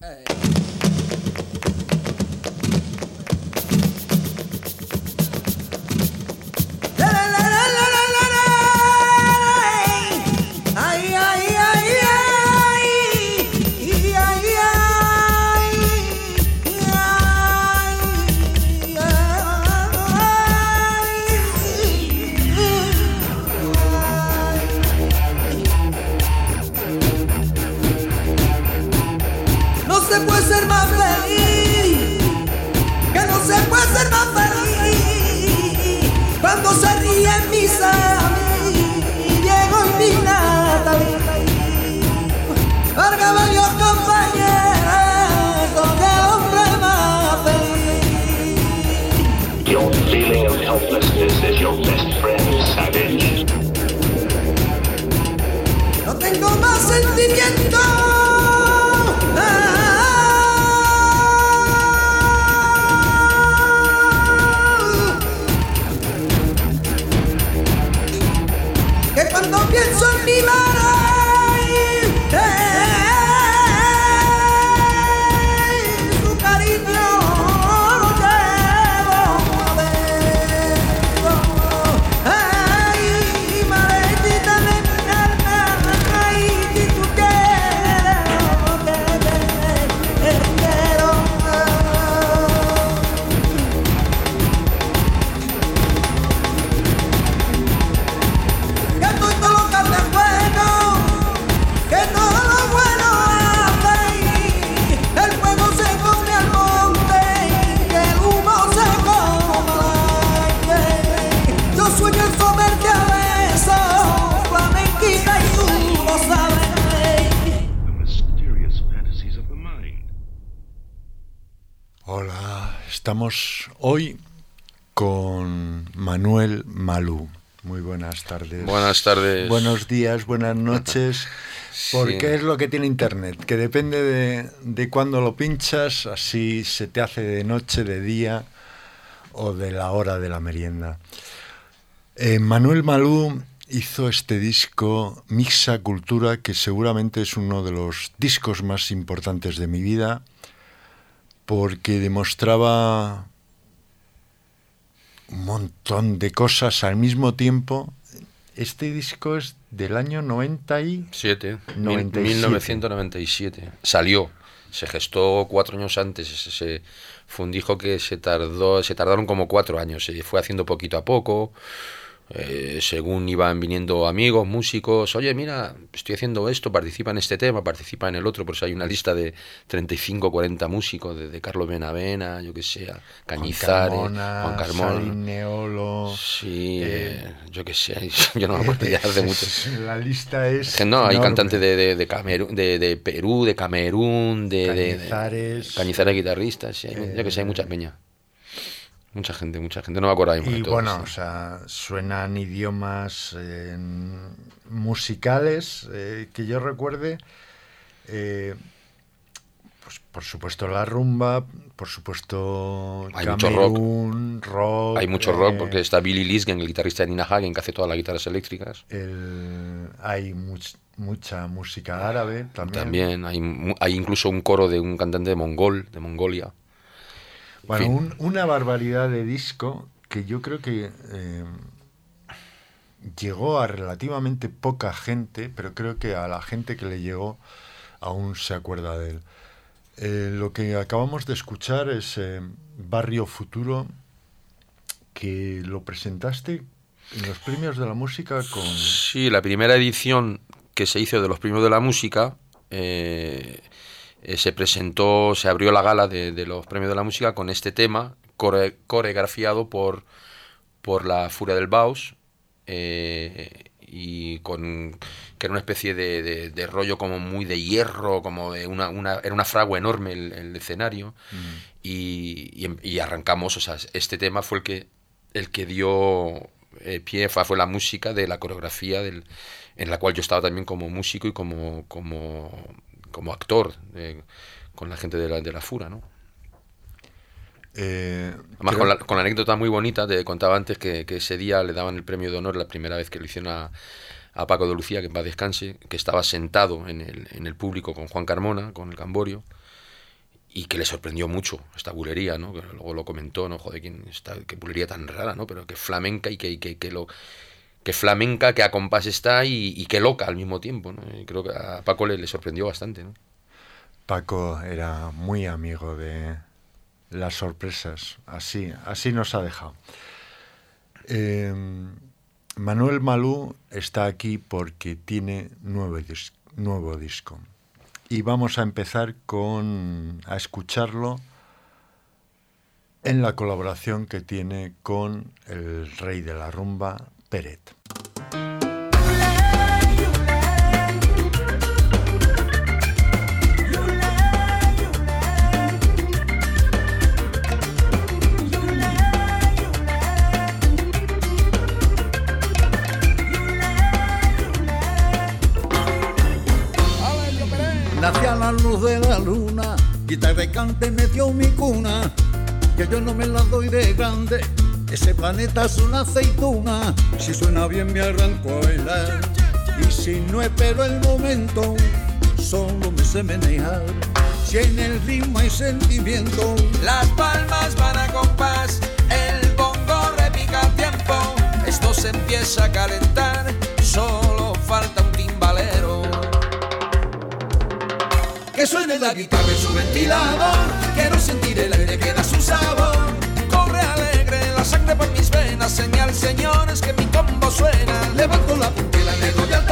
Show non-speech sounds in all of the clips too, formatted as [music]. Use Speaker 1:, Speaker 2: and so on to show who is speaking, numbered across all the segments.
Speaker 1: Hey. Estamos hoy con Manuel Malú. Muy buenas tardes.
Speaker 2: Buenas tardes.
Speaker 1: Buenos días, buenas noches. [laughs] Porque es lo que tiene Internet, que depende de, de cuándo lo pinchas, así se te hace de noche, de día o de la hora de la merienda. Eh, Manuel Malú hizo este disco Mixa Cultura, que seguramente es uno de los discos más importantes de mi vida porque demostraba un montón de cosas al mismo tiempo. Este disco es del año 97.
Speaker 2: 1997. Salió. Se gestó cuatro años antes. Se, fue un disco que se tardó, se tardaron como cuatro años. Se fue haciendo poquito a poco. Eh, según iban viniendo amigos, músicos, oye, mira, estoy haciendo esto, participa en este tema, participa en el otro, por eso hay una lista de 35, 40 músicos, desde Carlos Benavena, yo que sé, Cañizares, Juan Carmona,
Speaker 1: Neolo,
Speaker 2: sí, eh, yo que sé, [laughs] yo no me acuerdo ya hace [laughs] mucho.
Speaker 1: La lista es
Speaker 2: No, hay cantantes de, de, de, de, de, Perú, de Camerún, de
Speaker 1: Cañizares,
Speaker 2: Cañizares guitarristas, yo que sé, hay mucha peña. Mucha gente, mucha gente, no me acuerdo
Speaker 1: Y bueno, o sea, suenan idiomas musicales eh, que yo recuerde. Eh, pues por supuesto la rumba, por supuesto
Speaker 2: hay mucho
Speaker 1: rock,
Speaker 2: Hay mucho rock porque está Billy Lisgen, el guitarrista de Nina Hagen, que hace todas las guitarras eléctricas.
Speaker 1: hay mucha música árabe también.
Speaker 2: También hay, hay incluso un coro de un cantante de Mongol, de Mongolia.
Speaker 1: Bueno, una barbaridad de disco que yo creo que eh, llegó a relativamente poca gente, pero creo que a la gente que le llegó aún se acuerda de él. Eh, lo que acabamos de escuchar es eh, Barrio Futuro, que lo presentaste en los premios de la música con...
Speaker 2: Sí, la primera edición que se hizo de los premios de la música eh, se presentó, se abrió la gala de, los premios de la música con este tema, coreografiado por, por la Furia del Baus, eh, y con que era una especie de, de, rollo como muy de hierro, como de una, una era una fragua enorme el, escenario, mm. y, y, arrancamos, o sea, este tema fue el que, el que dio eh, pie, fue la música de la coreografía del, en la cual yo estaba también como músico y como, como como actor con la gente de la, de la Fura, ¿no?
Speaker 1: Eh,
Speaker 2: Además, con, la, con, la, anécdota muy bonita, te contaba antes que, que, ese día le daban el premio de honor la primera vez que lo hicieron a, a Paco de Lucía, que en paz descanse, que estaba sentado en el, en el público con Juan Carmona, con el Camborio, y que le sorprendió mucho esta bulería, ¿no? Que luego lo comentó, ¿no? Joder, ¿quién está, qué bulería tan rara, ¿no? Pero que flamenca y que, que, que lo que flamenca, que a compás está y, y que loca al mismo tiempo, ¿no? Creo que a Paco le, sorprendió bastante, ¿no?
Speaker 1: Paco era muy amigo de las sorpresas, así, así nos ha dejado. Eh, Manuel Malú está aquí porque tiene nuevo, nuevo disco y vamos a empezar con a escucharlo en la colaboración que tiene con el rey de la rumba, Peret.
Speaker 3: La luz de la luna, guitarra y cante me dio mi cuna, que yo no me la doy de grande, ese planeta es una aceituna, si suena bien me arranco a bailar, y si no espero el momento, solo me sé menear, si en el ritmo hay sentimiento,
Speaker 4: Las palmas van a compás, el bongo repica tiempo. Esto se empieza a calentar, solo Que suene la guitarra en su ventilador, quiero sentir el aire que da su sabor. Corre alegre la sangre por mis venas, señal señores que mi combo suena. Levanto la puntera, le doy al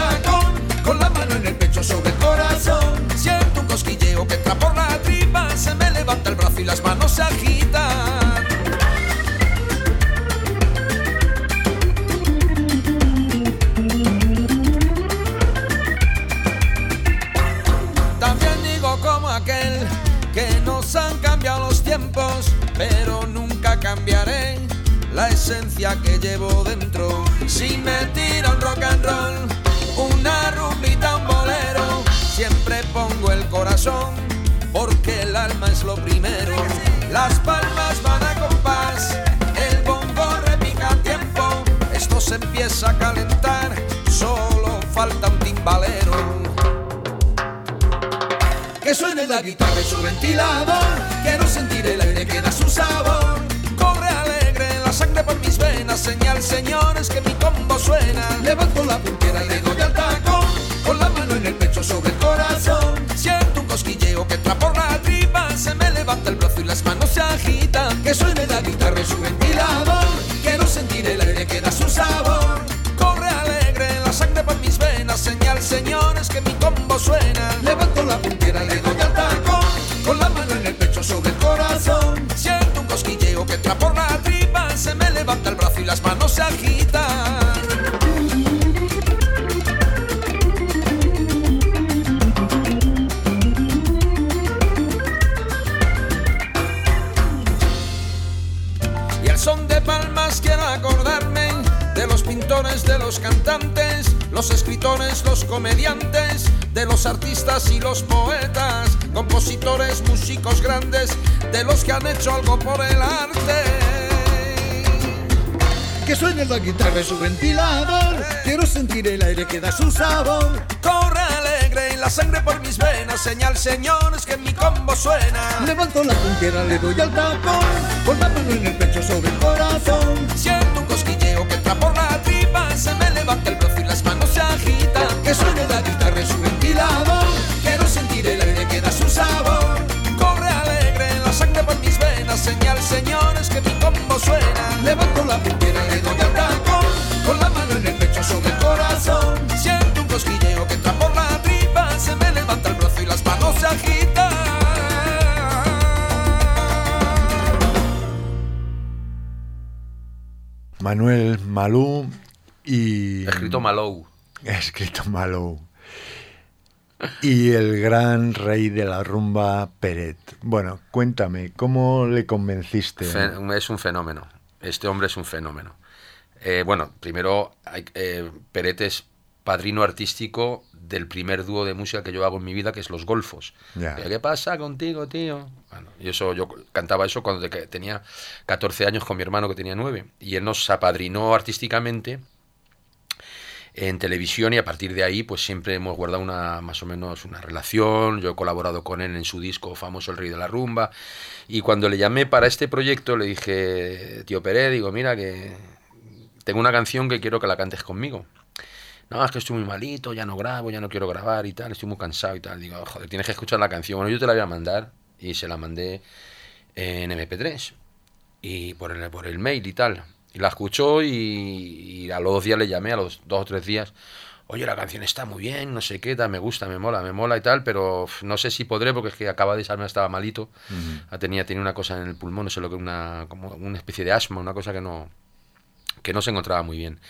Speaker 4: que llevo dentro. Si me tira un rock and roll, una rumbita, un bolero, siempre pongo el corazón, porque el alma es lo primero. Las palmas van a compás, el bongo repica a tiempo, esto se empieza a calentar, solo falta un timbalero. Que suene la guitarra y su ventilador Señal señores que mi combo suena. Levanto la puntera la guitarra y su ventilador, quiero sentir el aire que da su sabor. Corre alegre la sangre por mis venas, señal señores que mi combo suena. Levanto la puntera, le doy al tacón, con la mano en el pecho sobre el corazón.
Speaker 1: Manuel Malú y...
Speaker 2: Escrito Malou.
Speaker 1: Escrito Malou. Y el gran rey de la rumba, Peret. Bueno, cuéntame, ¿cómo le convenciste?
Speaker 2: Es un fenómeno. Este hombre es un fenómeno. Eh, bueno, primero, eh, Peret es padrino artístico del primer dúo de música que yo hago en mi vida, que es Los Golfos. ¿Qué pasa contigo, tío? Y eso, yo cantaba eso cuando tenía 14 años con mi hermano que tenía 9. Y él nos apadrinó artísticamente en televisión y a partir de ahí pues siempre hemos guardado una más o menos una relación, yo he colaborado con él en su disco famoso El Rey de la Rumba y cuando le llamé para este proyecto le dije, tío Pérez, digo, mira que tengo una canción que quiero que la cantes conmigo. No, es que estoy muy malito, ya no grabo, ya no quiero grabar y tal, estoy muy cansado y tal. Digo, joder, tienes que escuchar la canción. Bueno, yo te la voy a mandar y se la mandé en MP3 y por el, por el mail y tal. Y la escuchó y, a los dos días le llamé, a los dos o tres días, oye, la canción está muy bien, no sé qué, tal, me gusta, me mola, me mola y tal, pero no sé si podré porque es que acaba de salirme, estaba malito, tenía, tenía una cosa en el pulmón, no sé lo que, una, como una especie de asma, una cosa que no, que no se encontraba muy bien.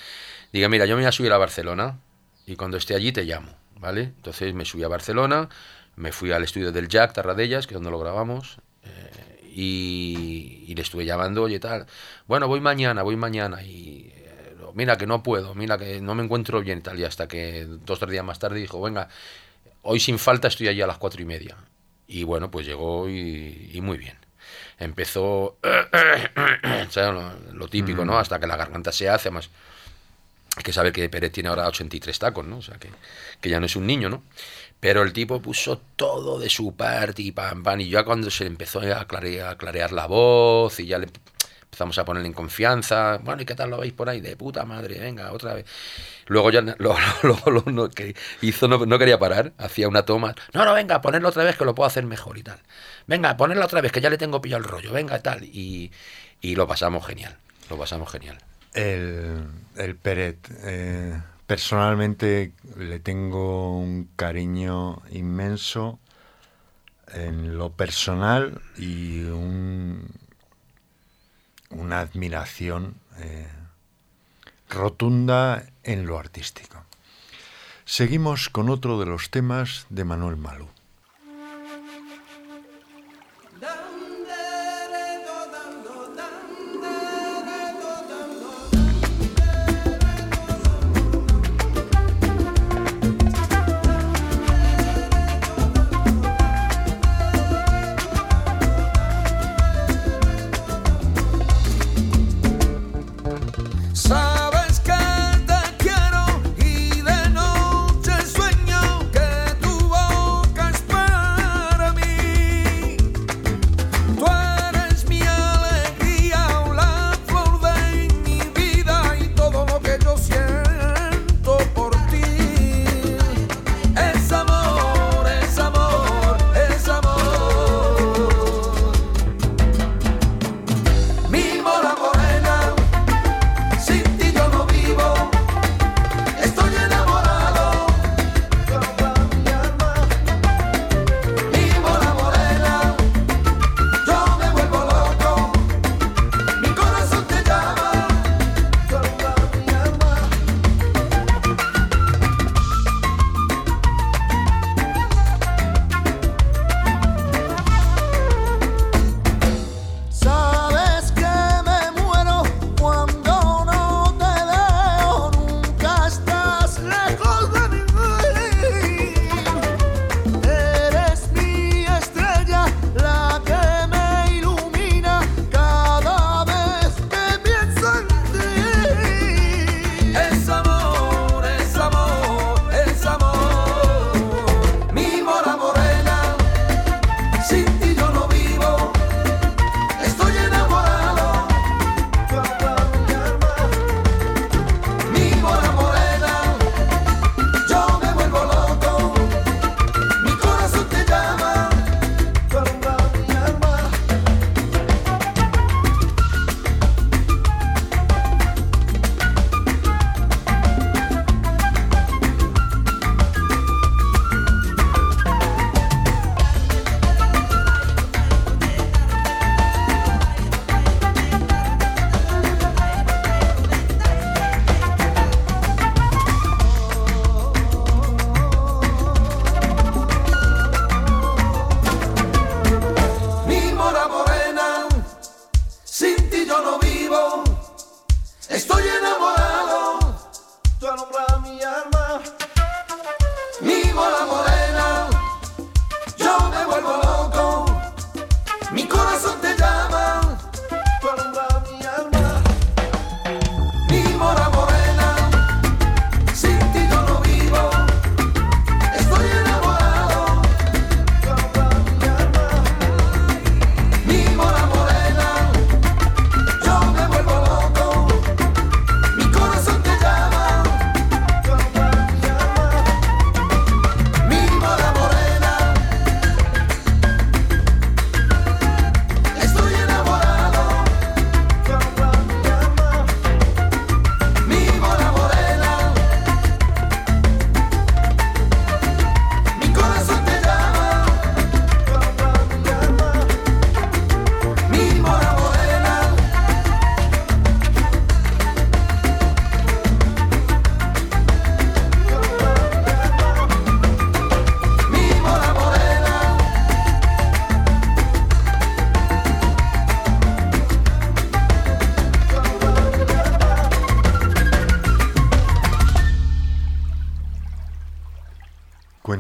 Speaker 2: Diga, mira, yo me voy a subir a Barcelona y cuando esté allí te llamo, ¿vale? Entonces me subí a Barcelona, me fui al estudio del Jack Tarradellas, que es donde lo grabamos, y, le estuve llamando, oye, tal, bueno, voy mañana, voy mañana, y eh, mira que no puedo, mira que no me encuentro bien y tal, y hasta que dos o tres días más tarde dijo, venga, hoy sin falta estoy allí a las cuatro y media. Y bueno, pues llegó y, muy bien. Empezó [coughs] lo, típico, ¿no? Hasta que la garganta se hace, más que sabe que Pérez tiene ahora 83 tacos, ¿no? O sea, que, que ya no es un niño, ¿no? Pero el tipo puso todo de su parte y pam, pam. Y ya cuando se empezó a clarear, la voz y ya le empezamos a ponerle en confianza. Bueno, ¿y qué tal lo veis por ahí? De puta madre, venga, otra vez. Luego ya [laughs] lo, lo, que hizo no, quería parar, hacía una toma. No, no, venga, ponerlo otra vez que lo puedo hacer mejor y tal. Venga, ponerlo otra vez que ya le tengo pillado el rollo, venga, tal. Y, y lo pasamos genial, lo pasamos genial.
Speaker 1: El, el Peret. Eh Personalmente le tengo un cariño inmenso en lo personal y una admiración eh, rotunda en lo artístico. Seguimos con otro de los temas de Manuel Malú.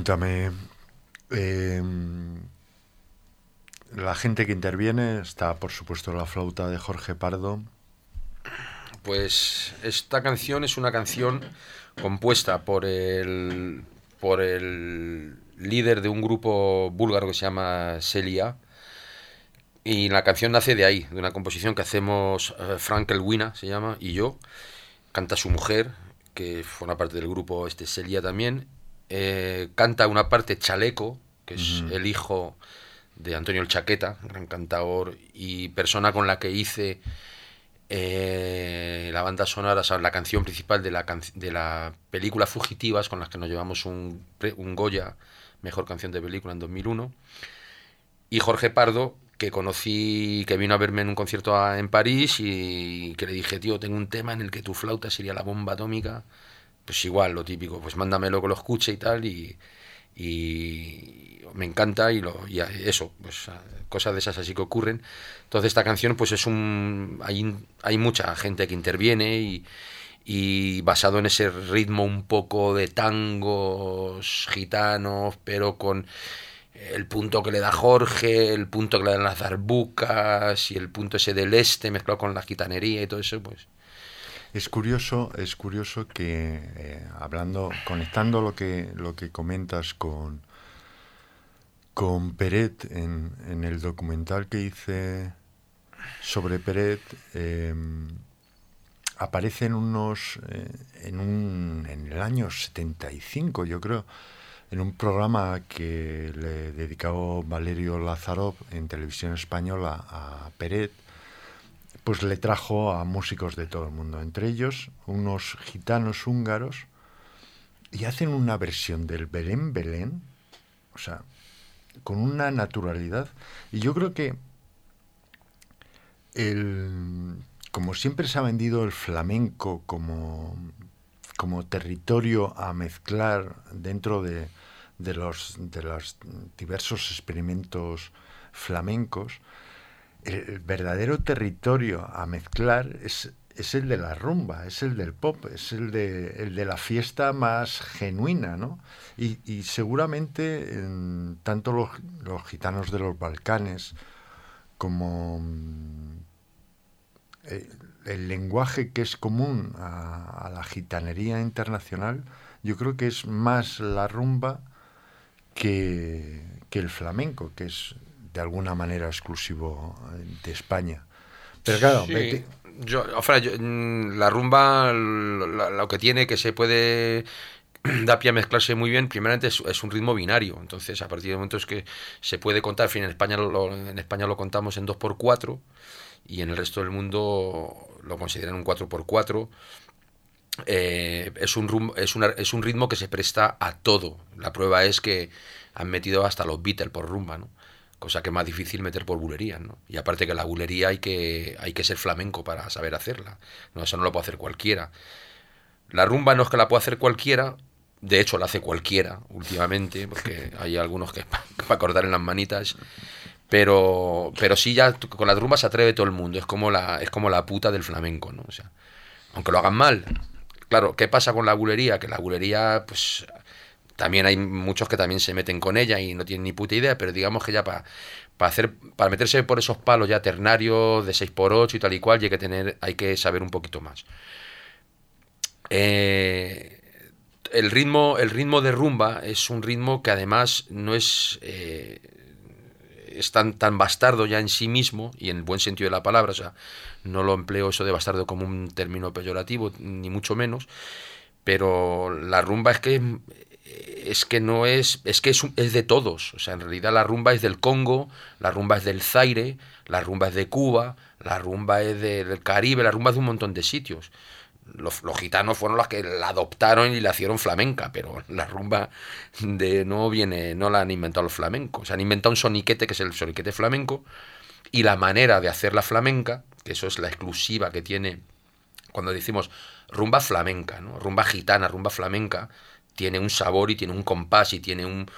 Speaker 1: Escúchame, eh, la gente que interviene está, por supuesto, la flauta de Jorge Pardo.
Speaker 2: Pues esta canción es una canción compuesta por el, por el líder de un grupo búlgaro que se llama Celia. Y la canción nace de ahí, de una composición que hacemos uh, Frank Elwina, se llama, y yo. Canta su mujer, que forma parte del grupo este Celia también. Eh, canta una parte Chaleco, que es el hijo de Antonio el Chaqueta, gran cantador y persona con la que hice eh, la banda sonora, o sea, la canción principal de la, can- de la película Fugitivas, con las que nos llevamos un, un Goya, mejor canción de película en 2001. Y Jorge Pardo, que conocí, que vino a verme en un concierto a- en París y que le dije, tío, tengo un tema en el que tu flauta sería la bomba atómica. Pues igual, lo típico, pues mándamelo que lo escuche y tal. Y, me encanta y, lo, y eso, pues cosas de esas así que ocurren. Entonces esta canción pues es un... Hay, hay mucha gente que interviene y, y basado en ese ritmo un poco de tangos gitanos, pero con el punto que le da Jorge, el punto que le dan las darbucas y el punto ese del este mezclado con la gitanería y todo eso, pues
Speaker 1: Es curioso, es curioso que eh, hablando, conectando lo que lo que comentas con con Peret en, el documental que hice sobre Peret eh, aparecen unos eh, en un en el año 75 yo creo en un programa que le dedicó Valerio Lazarov en televisión española a Peret pues le trajo a músicos de todo el mundo, entre ellos unos gitanos húngaros, y hacen una versión del Belén Belén, o sea, con una naturalidad. Y yo creo que el, como siempre se ha vendido el flamenco como, como territorio a mezclar dentro de, de los, de los diversos experimentos flamencos, el verdadero territorio a mezclar es, es el de la rumba, es el del pop, es el de, el de la fiesta más genuina, ¿no? Y, y seguramente en tanto los, los gitanos de los Balcanes como mm, eh, el lenguaje que es común a, a la gitanería internacional, yo creo que es más la rumba que, que el flamenco, que es de alguna manera exclusivo eh, de España. Pero claro,
Speaker 2: Sí,
Speaker 1: vete-
Speaker 2: yo, mm, la rumba lo, que tiene que se puede da pie a mezclarse muy bien, primeramente es, es un ritmo binario, entonces a partir del momento es que se puede contar, en fin, en España lo, en España lo contamos en 2x4 y en el resto del mundo lo consideran un 4x4. Eh, es, un rum- es, una- es un ritmo que se presta a todo. La prueba es que han metido hasta los Beatles por rumba, ¿no? Cosa que es más difícil meter por bulería, ¿no? Y aparte que la bulería hay que, hay que ser flamenco para saber hacerla. No, eso no lo puede hacer cualquiera. La rumba no es que la pueda hacer cualquiera, de hecho la hace cualquiera últimamente, porque [laughs] hay algunos que para cortar en las manitas. Pero, pero sí ya con la rumba se atreve todo el mundo. Es como la, es como la puta del flamenco, ¿no? O sea, aunque lo hagan mal. Claro, ¿qué pasa con la bulería? Que la bulería, pues también hay muchos que también se meten con ella y no tienen ni puta idea, pero digamos que ya para hacer para meterse por esos palos ya ternarios de 6x8 y tal y cual, y hay que tener hay que saber un poquito más. Eh, el ritmo el ritmo de rumba es un ritmo que además no es eh, es tan, tan bastardo ya en sí mismo y en el buen sentido de la palabra, o sea, no lo empleo eso de bastardo como un término peyorativo, ni mucho menos, pero la rumba es que es que no es es que es, es de todos, o sea, en realidad la rumba es del Congo, la rumba es del Zaire, la rumba es de Cuba, la rumba es de- del Caribe, la rumba es de un montón de sitios. Los, los gitanos fueron los que la adoptaron y la hicieron flamenca, pero la rumba de no viene, no la han inventado los flamencos. Se han inventado un soniquete que es el soniquete flamenco y la manera de hacer la flamenca, que eso es la exclusiva que tiene cuando decimos rumba flamenca, ¿no? rumba gitana, rumba flamenca, tiene un sabor y tiene un compás y tiene un-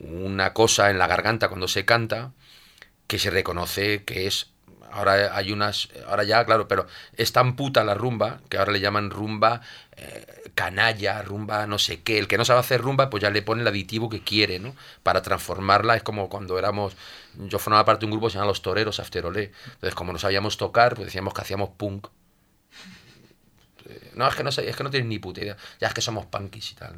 Speaker 2: una cosa en la garganta cuando se canta que se reconoce que es ahora hay unas, ahora ya, claro, pero es tan puta la rumba que ahora le llaman rumba eh, canalla, rumba no sé qué. El que no sabe hacer rumba, pues ya le pone el aditivo que quiere, ¿no? Para transformarla. Es como cuando éramos, yo formaba parte de un grupo que se llama Los Toreros Afterolé. Entonces, como no sabíamos tocar, pues decíamos que hacíamos punk. No, es que no, sé, es que no tienes ni puta idea. Ya es que somos punkis y tal.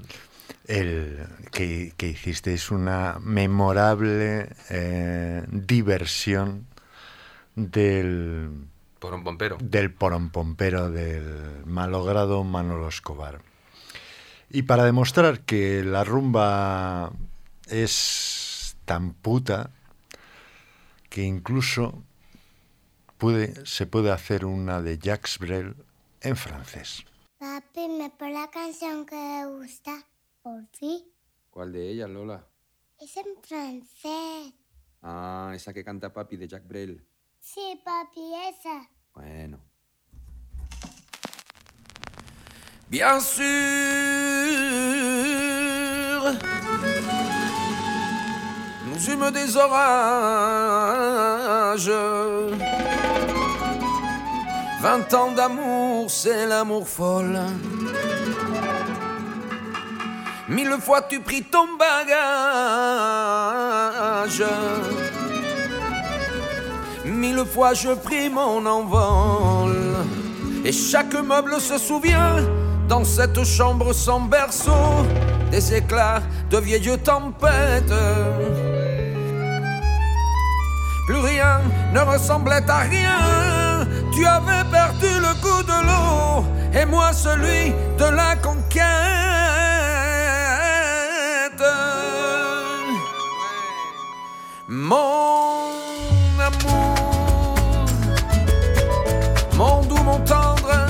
Speaker 1: El que, que hiciste es una memorable eh, diversión del
Speaker 2: porompompero.
Speaker 1: Del porompompero del malogrado Manolo Escobar. Y para demostrar que la rumba es tan puta que incluso puede, se puede hacer una de Jacques Brel en francés.
Speaker 5: Papi, ¿me pone la canción que me gusta? Por fin.
Speaker 6: ¿Cuál de ellas, Lola?
Speaker 5: Es en francés.
Speaker 6: Ah, esa que canta papi de Jacques Brel.
Speaker 5: Sí, papi, esa.
Speaker 6: Bueno.
Speaker 4: Bien sûr, nous eûmes des orages. Vingt ans d'amour, c'est l'amour folle. Mille fois tu pris ton bagage. Mille fois je pris mon envol. Et chaque meuble se souvient dans cette chambre sans berceau des éclats de vieilles tempêtes. Plus rien ne ressemblait à rien. Tu avais perdu le goût de l'eau et moi celui de la conquête. Mon amour, mon doux, mon tendre,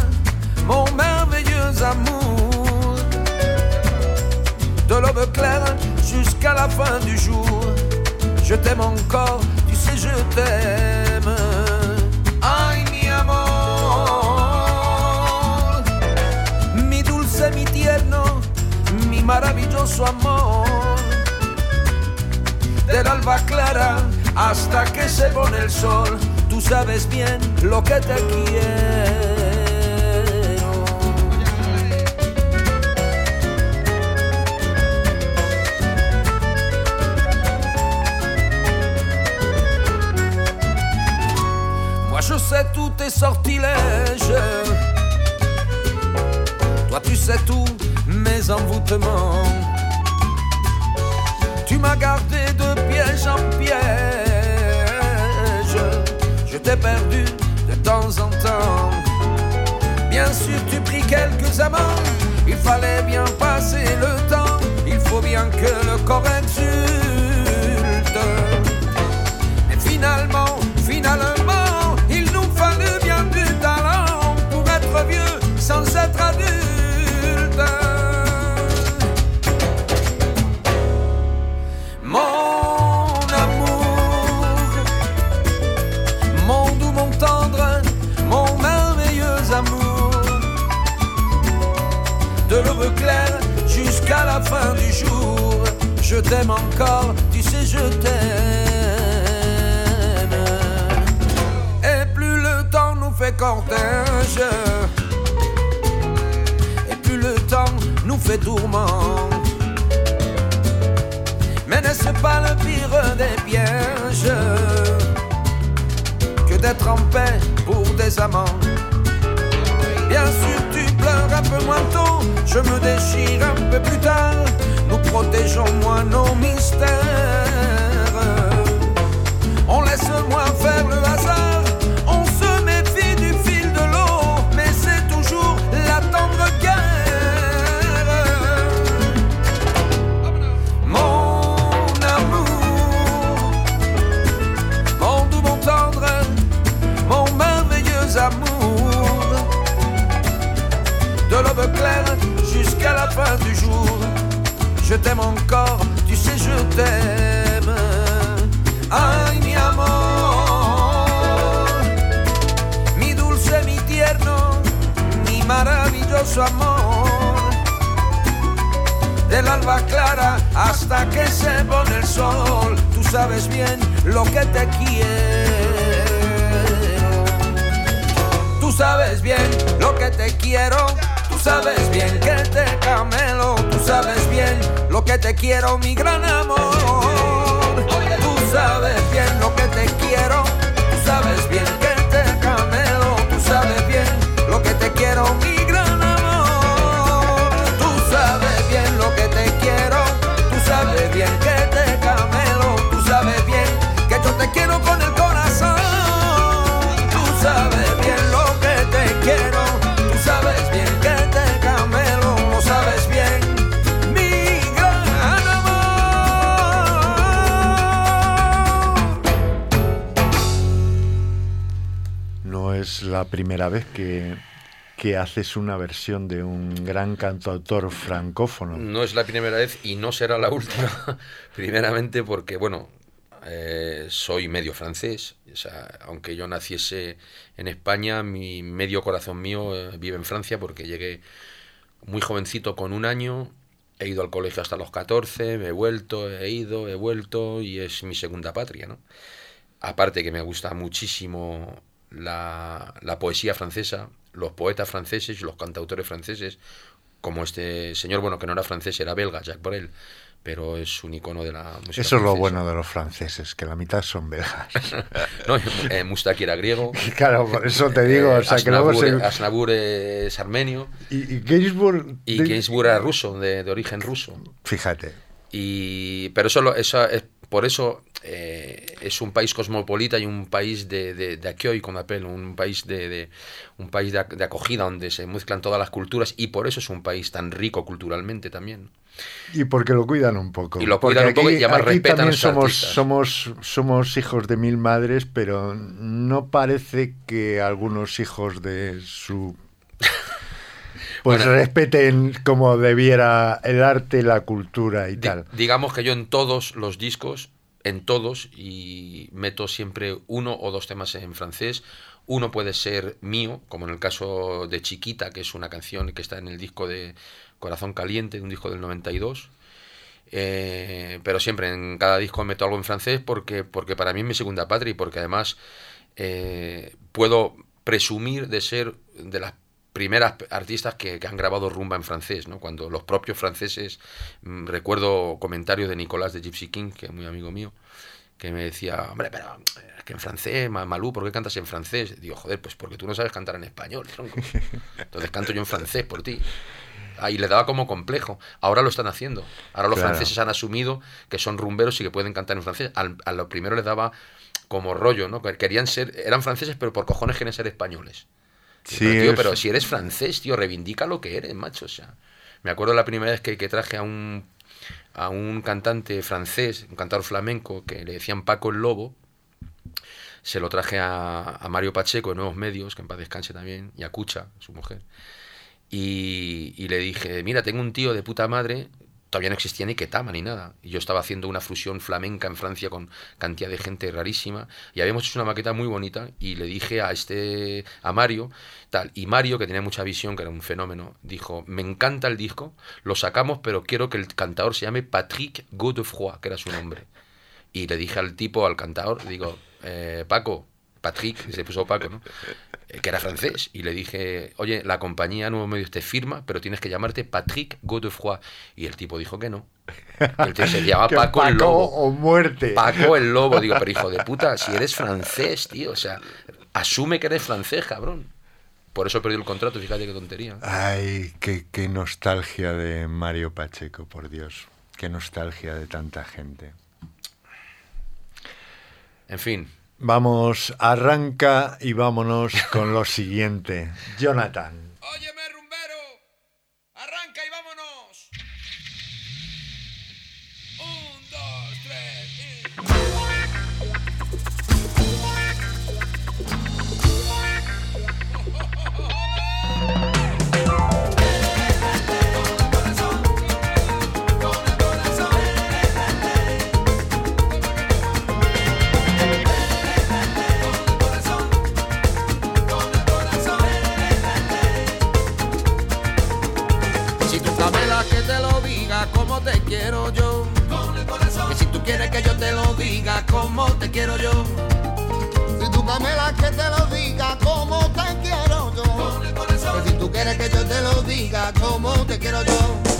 Speaker 4: mon merveilleux amour. De l'aube claire jusqu'à la fin du jour, je t'aime encore, tu sais, je t'aime. Maravilloso amor. Del alba clara hasta que se pone el sol, tú sabes bien lo que te quiero. Moi je sais tous tes sortilèges. Toi tu sais mes envoûtements. Tu m'as gardé de piège en piège. Je t'ai perdu de temps en temps. Bien sûr, tu pris quelques amants. Il fallait bien passer le temps. Il faut bien que le corps exulte. Mais finalement, je t'aime encore, tu sais, je t'aime. Et plus le temps nous fait cortège, et plus le temps nous fait tourment. Mais n'est-ce pas le pire des pièges que d'être en paix pour des amants? Bien sûr, tu pleures un peu moins tôt, je me déchire un peu plus tard. Protégeons moins nos mystères. On laisse moins faire le hasard, on se méfie du fil de l'eau, mais c'est toujours la tendre guerre. Mon amour, mon doux, mon tendre, mon merveilleux amour. De l'aube claire jusqu'à la fin du jour, je t'aime encore, tu sais, je t'aime. Ay, mi amor, mi dulce, mi tierno, mi maravilloso amor del alba clara hasta que se pone el sol. Tú sabes bien lo que te quiero. sabes bien lo que te quiero. Tú sabes bien que te camelo. Tú sabes bien lo que te quiero, mi gran amor. Tú sabes bien lo que te quiero. Tú sabes bien que te camelo. Tú sabes bien lo que te quiero, mi
Speaker 1: la primera vez que, que haces una versión de un gran cantautor francófono.
Speaker 2: No es la primera vez y no será la última. [laughs] Primeramente porque, bueno, eh, soy medio francés. O sea, aunque yo naciese en España, mi medio corazón mío eh, vive en Francia porque llegué muy jovencito con un año. He ido al colegio hasta los 14, me he vuelto, he ido, he vuelto y es mi segunda patria, ¿no? Aparte que me gusta muchísimo la, la poesía francesa, los poetas franceses y los cantautores franceses, como este señor, bueno, que no era francés, era belga, Jacques Brel, pero es un icono de la música
Speaker 1: Eso es lo bueno de los franceses, que la mitad son belgas. [laughs]
Speaker 2: No, eh, Mustaki era griego. [laughs]
Speaker 1: claro, por eso te digo, o sea, que luego se...
Speaker 2: Es armenio
Speaker 1: Y, y Gainsbourg...
Speaker 2: y Gainsbourg era ruso, de, de origen ruso.
Speaker 1: Fíjate.
Speaker 2: Y, pero eso, lo- eso es, por eso eh, es un país cosmopolita y un país de, de, de accueil, con un país de, de- un país de, de acogida donde se mezclan todas las culturas y por eso es un país tan rico culturalmente también.
Speaker 1: Y porque lo cuidan un poco.
Speaker 2: Y lo
Speaker 1: Porque
Speaker 2: cuidan un poco y además
Speaker 1: aquí
Speaker 2: respetan a
Speaker 1: también somos,
Speaker 2: artistas.
Speaker 1: somos, somos hijos de mil madres, pero no parece que algunos hijos de su... [laughs] Pues
Speaker 2: Bueno.
Speaker 1: respeten como debiera el arte, la cultura y
Speaker 2: Di-
Speaker 1: tal.
Speaker 2: digamos que yo en todos los discos, en todos, y meto siempre uno o dos temas en francés. Uno puede ser mío, como en el caso de Chiquita, que es una canción que está en el disco de Corazón Caliente, un disco del 92. Eh, pero siempre en cada disco meto algo en francés porque, porque para mí es mi segunda patria y porque además eh, puedo presumir de ser de las primeras artistas que, que han grabado rumba en francés, ¿no? Cuando los propios franceses, mm, recuerdo comentarios de Nicolás de Gypsy King, que es muy amigo mío, que me decía, hombre, pero eh, es que en francés, Ma- Malú, ¿por qué cantas en francés? Digo, joder, pues porque tú no sabes cantar en español, tronco. Entonces canto yo en francés por ti. Ahí le daba como complejo. Ahora lo están haciendo. Ahora los
Speaker 1: Claro.
Speaker 2: franceses han asumido que son rumberos y que pueden cantar en francés. Al, a lo primero les daba como rollo, ¿no? Que Querían ser, eran franceses, pero por cojones querían ser españoles.
Speaker 1: Sí,
Speaker 2: pero, tío,
Speaker 1: es-
Speaker 2: pero si eres francés, tío, reivindica lo que eres, macho. O sea, me acuerdo la primera vez que, que traje a un, a un cantante francés, un cantador flamenco, que le decían Paco el Lobo. Se lo traje a, a Mario Pacheco de Nuevos Medios, que en paz descanse también, y a Cucha, su mujer. Y, y le dije, mira, tengo un tío de puta madre, todavía no existía ni Ketama ni nada. Y yo estaba haciendo una fusión flamenca en Francia con cantidad de gente rarísima. Y habíamos hecho una maqueta muy bonita. Y le dije a este, a Mario, tal. Y Mario, que tenía mucha visión, que era un fenómeno, dijo, me encanta el disco, lo sacamos, pero quiero que el cantador se llame Patrick Godefroy, que era su nombre. Y le dije al tipo, al cantador, digo, eh, Paco, Patrick, se puso Paco, ¿no? Eh, que era francés. Y le dije, oye, la compañía Nuevos Medios te firma, pero tienes que llamarte Patrick Godefroy. Y el tipo dijo que no. El tío se llama [laughs]
Speaker 1: Que
Speaker 2: Paco el Lobo.
Speaker 1: o muerte.
Speaker 2: Paco el Lobo. Digo, pero hijo de puta, si eres francés, tío. O sea, asume que eres francés, cabrón. Por eso perdió el contrato, fíjate qué tontería.
Speaker 1: Ay, qué, qué nostalgia de Mario Pacheco, por Dios. Qué nostalgia de tanta gente.
Speaker 2: En fin,
Speaker 1: Vamos, arranca y vámonos con lo siguiente. Jonathan.
Speaker 4: quieres que yo te lo diga como te quiero yo. Si tú Pamela que te lo diga como te quiero yo.
Speaker 7: Si tú quieres que yo te lo diga como te quiero yo.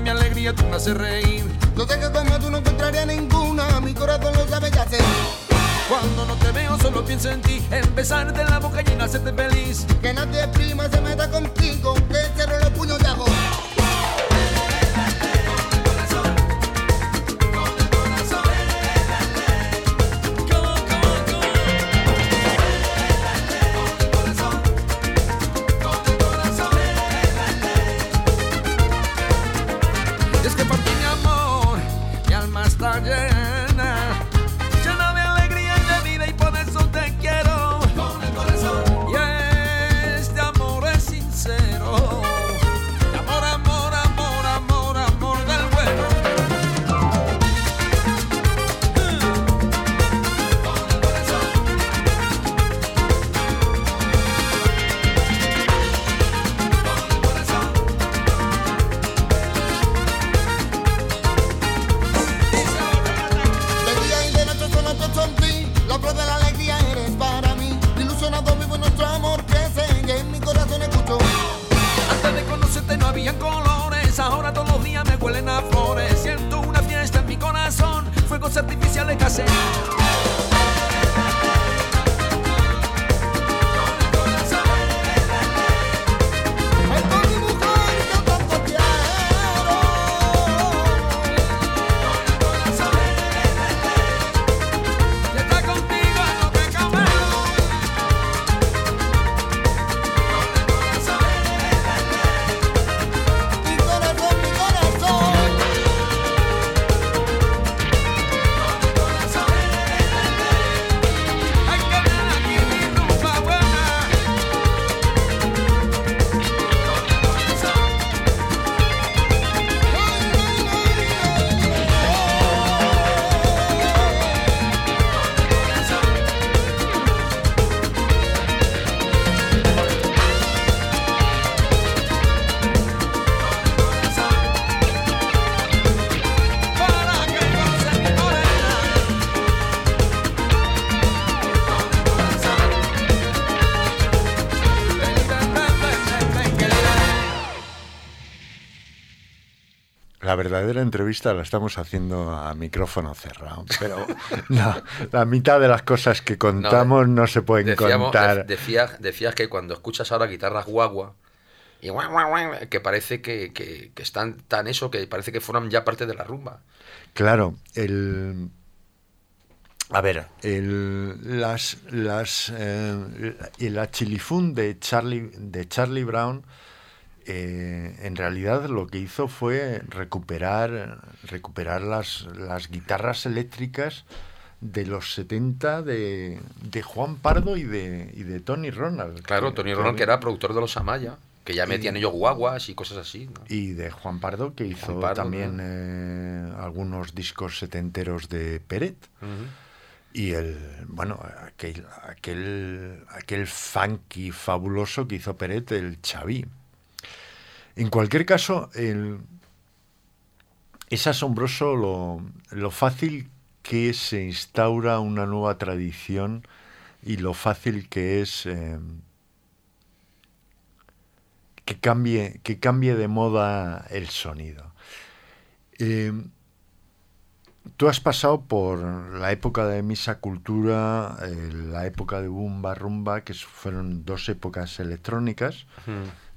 Speaker 4: Mi alegría, tú me haces reír.
Speaker 7: No sé que como tú no encontraría ninguna, mi corazón lo sabe ya sé.
Speaker 4: Cuando no te veo solo pienso en ti, en besarte la boca y en hacerte feliz.
Speaker 7: Que nadie prima se meta contigo, que cierro los puños de ajo.
Speaker 1: Verdadera entrevista la estamos haciendo a micrófono cerrado, pero [laughs] la mitad de las cosas que contamos no, se pueden
Speaker 2: Decíamos-
Speaker 1: contar.
Speaker 2: de- decías, decías que cuando escuchas ahora guitarras guagua, y guau, guau, guau, que parece que, que- que están tan eso que parece que fueran ya parte de la rumba.
Speaker 1: Claro, el. A ver, el, las, las, eh, y la chilifún de Charlie, de Charlie Brown, eh, en realidad lo que hizo fue recuperar, recuperar las, las guitarras eléctricas de los 70 de, de Juan Pardo y de, y de Tony Ronald.
Speaker 2: Claro,
Speaker 1: que-
Speaker 2: Tony Ronald, que era productor de los Amaya, que ya metían ellos guaguas y cosas así. ¿no?
Speaker 1: Y de Juan Pardo, que hizo
Speaker 2: Pardo,
Speaker 1: también
Speaker 2: ¿no?
Speaker 1: eh, algunos discos setenteros de Peret. Y el, bueno, aquel, aquel, aquel funky fabuloso que hizo Peret, el Xavi. En cualquier caso, el, es asombroso lo, fácil que se instaura una nueva tradición y lo fácil que es eh, que, cambie, que cambie de moda el sonido. Eh, Tú has pasado por la época de Misa Cultura, eh, la época de Bumba Rumba, que fueron dos épocas electrónicas,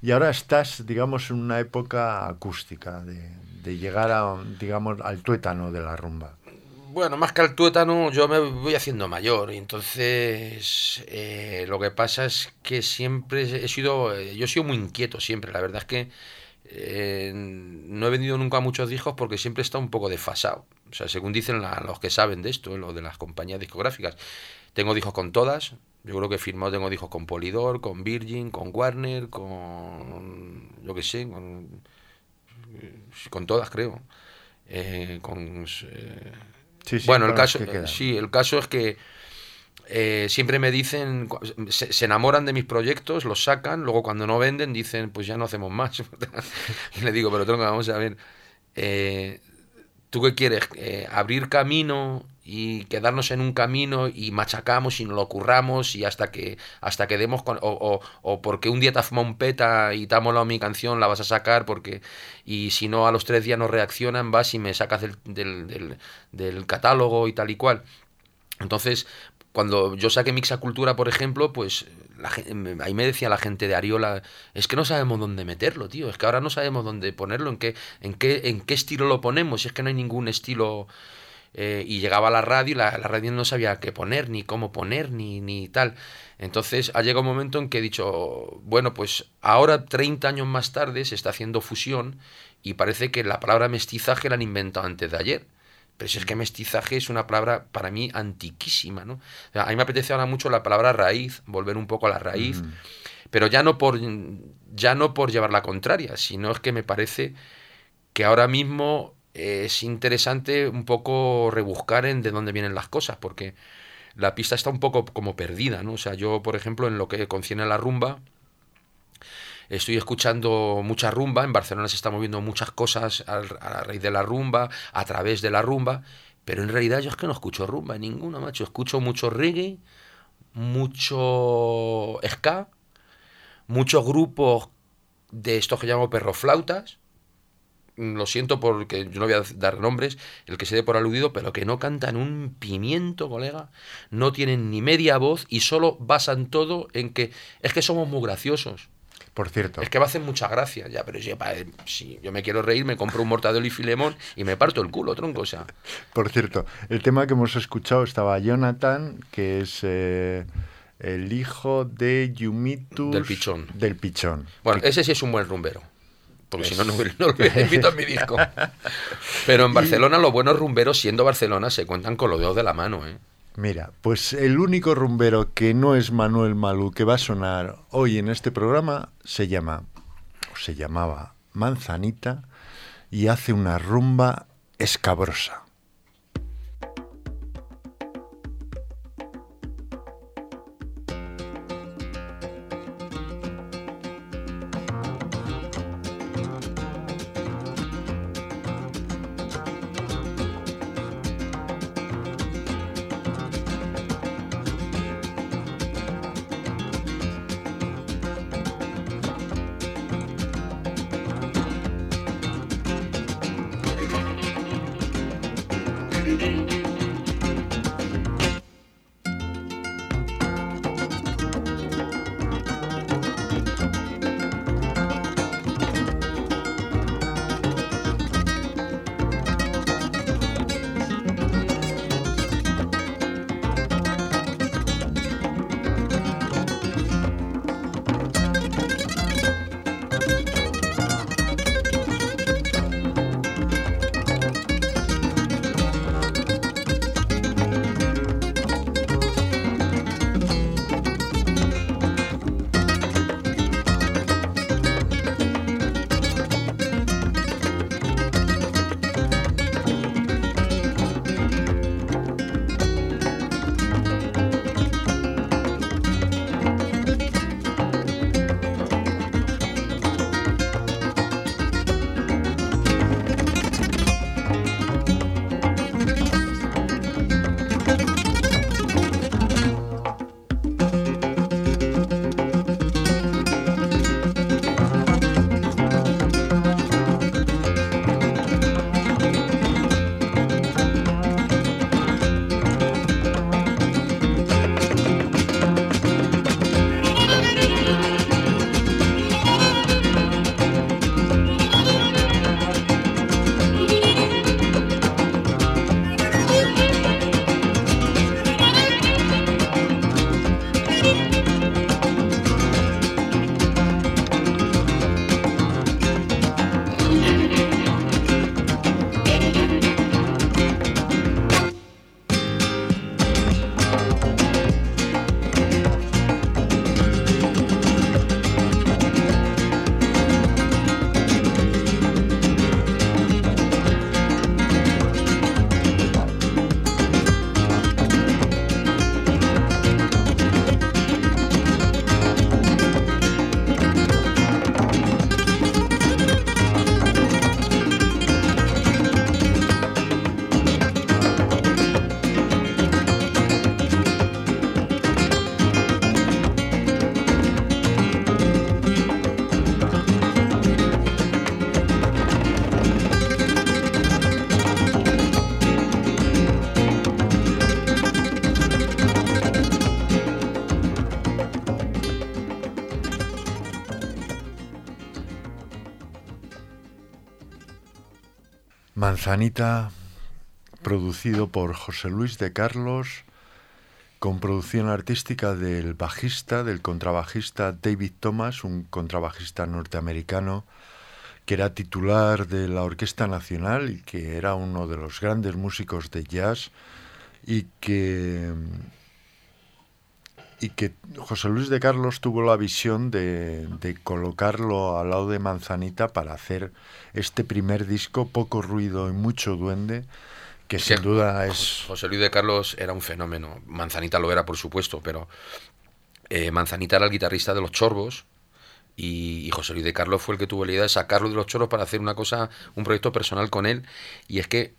Speaker 1: y ahora estás, digamos, en una época acústica, de, de llegar a, digamos, al tuétano de la rumba.
Speaker 2: Bueno, más que al tuétano, yo me voy haciendo mayor y entonces eh, lo que pasa es que siempre he sido, eh, yo he sido muy inquieto siempre, la verdad es que eh, no he vendido nunca muchos discos porque siempre estado un poco desfasado. O sea, según dicen la- los que saben de esto, los de las compañías discográficas, tengo discos con todas, yo creo que firmado, tengo discos con Polydor, con Virgin, con Warner, con, yo qué sé, con, con todas creo. Eh, con... eh,
Speaker 1: Sí, sí,
Speaker 2: bueno, el caso,
Speaker 1: que
Speaker 2: sí, el caso es que eh, siempre me dicen, se, se enamoran de mis proyectos, los sacan, luego cuando no venden dicen, pues ya no hacemos más. [laughs] le digo, pero tronco, vamos a ver, eh, ¿tú qué quieres? Eh, ¿Abrir camino y quedarnos en un camino y machacamos y nos lo curramos y hasta que hasta que demos con, o, o, o porque un día te un peta y te ha molado mi canción la vas a sacar porque y si no a los tres días no reaccionan vas y me sacas del, del, del, del catálogo y tal y cual entonces cuando yo saqué Mixacultura, por ejemplo, pues la, ahí me decía la gente de Ariola, es que no sabemos dónde meterlo, tío, es que ahora no sabemos dónde ponerlo, en qué, en qué, en qué estilo lo ponemos, si es que no hay ningún estilo. eh, y llegaba a la radio y la, la radio no sabía qué poner, ni cómo poner, ni, ni tal. Entonces ha llegado un momento en que he dicho, bueno, pues ahora, 30 años más tarde, se está haciendo fusión y parece que la palabra mestizaje la han inventado antes de ayer. Pero si es que mestizaje es una palabra para mí antiquísima, ¿no? O sea, a mí me apetece ahora mucho la palabra raíz, volver un poco a la raíz, pero ya no por ya no por llevar la contraria, sino es que me parece que ahora mismo es interesante un poco rebuscar en de dónde vienen las cosas, porque la pista está un poco como perdida, ¿no? O sea, yo, por ejemplo, en lo que concierne a la rumba, Estoy escuchando mucha rumba, en Barcelona se están moviendo muchas cosas al- a, raíz de la rumba, a través de la rumba, pero en realidad yo es que no escucho rumba ninguna, macho. Escucho mucho reggae, mucho ska, muchos grupos de estos que llamo perroflautas. Mm, Lo siento porque yo no voy a dar nombres, el que se dé por aludido, pero que no cantan un pimiento, colega. No tienen ni media voz y solo basan todo en que es que somos muy graciosos.
Speaker 1: Por cierto,
Speaker 2: Es que va a hacer mucha gracia, ya, pero si, pa- si yo me quiero reír, me compro un mortadelo y filemón y me parto el culo, tronco, o sea. [laughs]
Speaker 1: por cierto, el tema que hemos escuchado estaba Jonathan, que es eh, el hijo de Yumitus
Speaker 2: Del Pichón.
Speaker 1: Del Pichón.
Speaker 2: Bueno, ese sí es un buen rumbero. Porque si no, no, no lo hubiera invitado a mi disco. [laughs] Pero en Barcelona, los buenos rumberos, siendo Barcelona, se cuentan con los dedos de la mano, ¿eh?
Speaker 1: Mira, pues el único rumbero que no es Manuel Malú que va a sonar hoy en este programa se llama, o se llamaba Manzanita y hace una rumba escabrosa. Manzanita, producido por José Luis de Carlos, con producción artística del bajista, del contrabajista David Thomas, un contrabajista norteamericano que era titular de la Orquesta Nacional y que era uno de los grandes músicos de jazz y que y que José Luis de Carlos tuvo la visión de, de, colocarlo al lado de Manzanita para hacer este primer disco, poco ruido y mucho duende, que sin duda es...
Speaker 2: José Luis de Carlos era un fenómeno, Manzanita lo era por supuesto, pero eh, Manzanita era el guitarrista de Los Chorbos, y, y, José Luis de Carlos fue el que tuvo la idea de sacarlo de los choros para hacer una cosa, un proyecto personal con él. Y es que,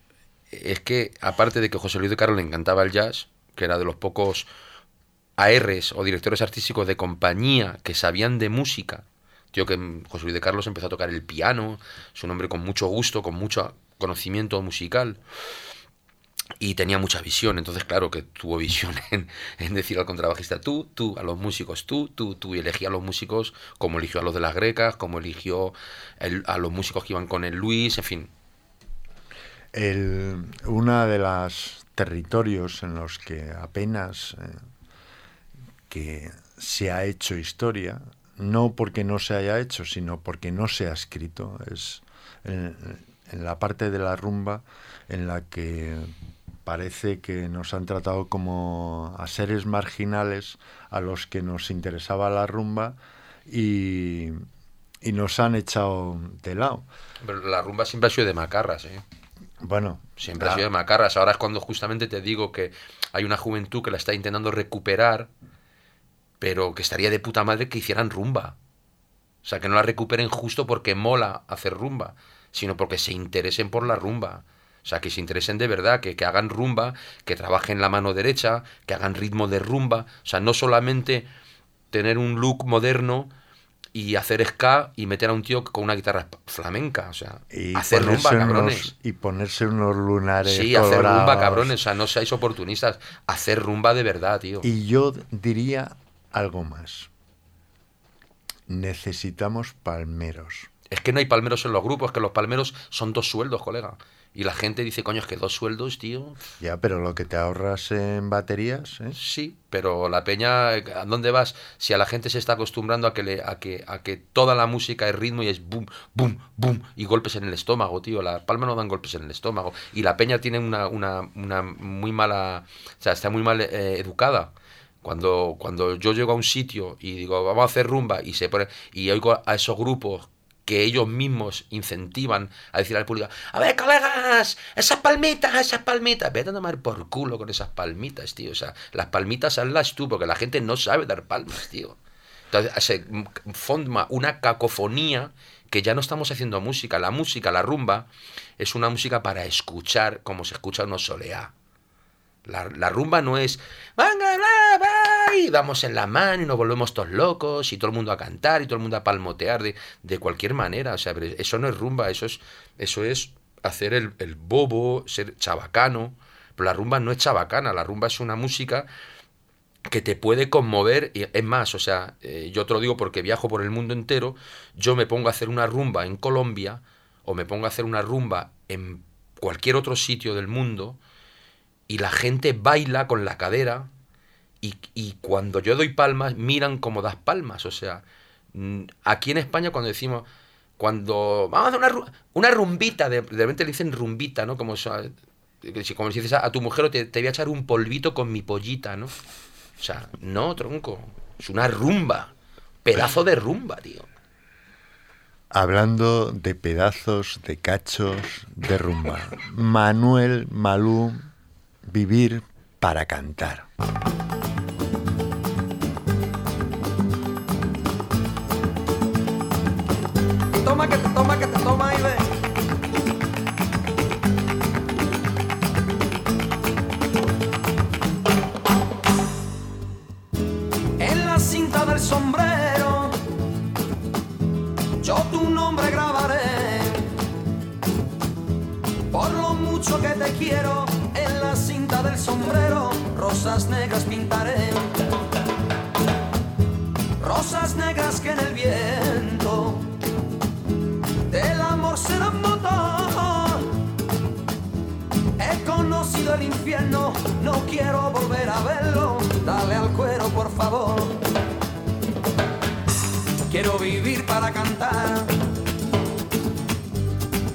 Speaker 2: es que aparte de que José Luis de Carlos le encantaba el jazz, que era de los pocos ARs o directores artísticos de compañía que sabían de música, tío que José Luis de Carlos empezó a tocar el piano, es un hombre con mucho gusto, con mucho conocimiento musical y tenía mucha visión, entonces claro que tuvo [laughs] visión en, en, decir al contrabajista tú, tú, a los músicos tú, tú, tú, y elegía a los músicos como eligió a los de las grecas, como eligió el, a los músicos que iban con el Luis, en fin.
Speaker 1: Una de los territorios en los que apenas eh, que se ha hecho historia, no porque no se haya hecho, sino porque no se ha escrito, es en, en la parte de la rumba en la que parece que nos han tratado como a seres marginales a los que nos interesaba la rumba y, y nos han echado de lado.
Speaker 2: Pero la rumba siempre ha sido de macarras, ¿eh?
Speaker 1: Bueno,
Speaker 2: siempre la... ha sido de macarras. Ahora es cuando justamente te digo que hay una juventud que la está intentando recuperar, pero que estaría de puta madre que hicieran rumba. O sea, que no la recuperen justo porque mola hacer rumba, sino porque se interesen por la rumba. O sea, que se interesen de verdad, que, que, hagan rumba, que trabajen la mano derecha, que hagan ritmo de rumba. O sea, no solamente tener un look moderno y hacer ska y meter a un tío con una guitarra flamenca. O sea,
Speaker 1: y
Speaker 2: hacer rumba, cabrones.
Speaker 1: Y ponerse unos lunares.
Speaker 2: Sí,
Speaker 1: colorados.
Speaker 2: hacer rumba, cabrones. O sea, no seáis oportunistas. Hacer rumba de verdad, tío.
Speaker 1: Y yo diría algo más. Necesitamos palmeros.
Speaker 2: Es que no hay palmeros en los grupos, que los palmeros son dos sueldos, colega. Y la gente dice, coño, es que dos sueldos, tío.
Speaker 1: Ya, pero lo que te ahorras en baterías, ¿eh?
Speaker 2: Sí, pero la peña, ¿a dónde vas? Si a la gente se está acostumbrando a que, le, a que, a que toda la música es ritmo y es boom, boom, boom, y golpes en el estómago, tío. La palma no dan golpes en el estómago. Y la peña tiene una, una, una muy mala, o sea, está muy mal eh, educada. Cuando, cuando yo llego a un sitio y digo, vamos a hacer rumba, y se pone, y oigo a esos grupos que ellos mismos incentivan a decir al público, a ver, colegas, esas palmitas, esas palmitas, vete a tomar por culo con esas palmitas, tío. O sea, las palmitas hazlas tú, porque la gente no sabe dar palmas, tío. Entonces se forma una cacofonía que ya no estamos haciendo música. La música, la rumba, es una música para escuchar como se escucha unos soleá. La, la, rumba no es y damos en la mano y nos volvemos todos locos y todo el mundo a cantar y todo el mundo a palmotear de, de cualquier manera. O sea, eso no es rumba, eso es, eso es hacer el, el, bobo, ser chabacano. Pero la rumba no es chabacana, la rumba es una música que te puede conmover. Es más, o sea, eh, yo te lo digo porque viajo por el mundo entero, yo me pongo a hacer una rumba en Colombia o me pongo a hacer una rumba en cualquier otro sitio del mundo y la gente baila con la cadera y, y, cuando yo doy palmas miran como das palmas. O sea, aquí en España cuando decimos, cuando vamos a hacer una, una rumbita, de, de repente le dicen rumbita, ¿no? Como, como si dices a, tu mujer te, te voy a echar un polvito con mi pollita, ¿no? O sea, no, tronco, es una rumba, pedazo de rumba, tío.
Speaker 1: Hablando de pedazos, de cachos, de rumba. Manuel Malú Vivir para cantar.
Speaker 4: Toma que te toma que te toma y ve. En la cinta del sombrero yo tu nombre grabaré. Por lo mucho que te quiero sombrero, rosas negras pintaré. Rosas negras que en el viento del amor serán motor
Speaker 8: He conocido el infierno, no quiero volver a verlo. Dale al cuero, por favor. Quiero vivir para cantar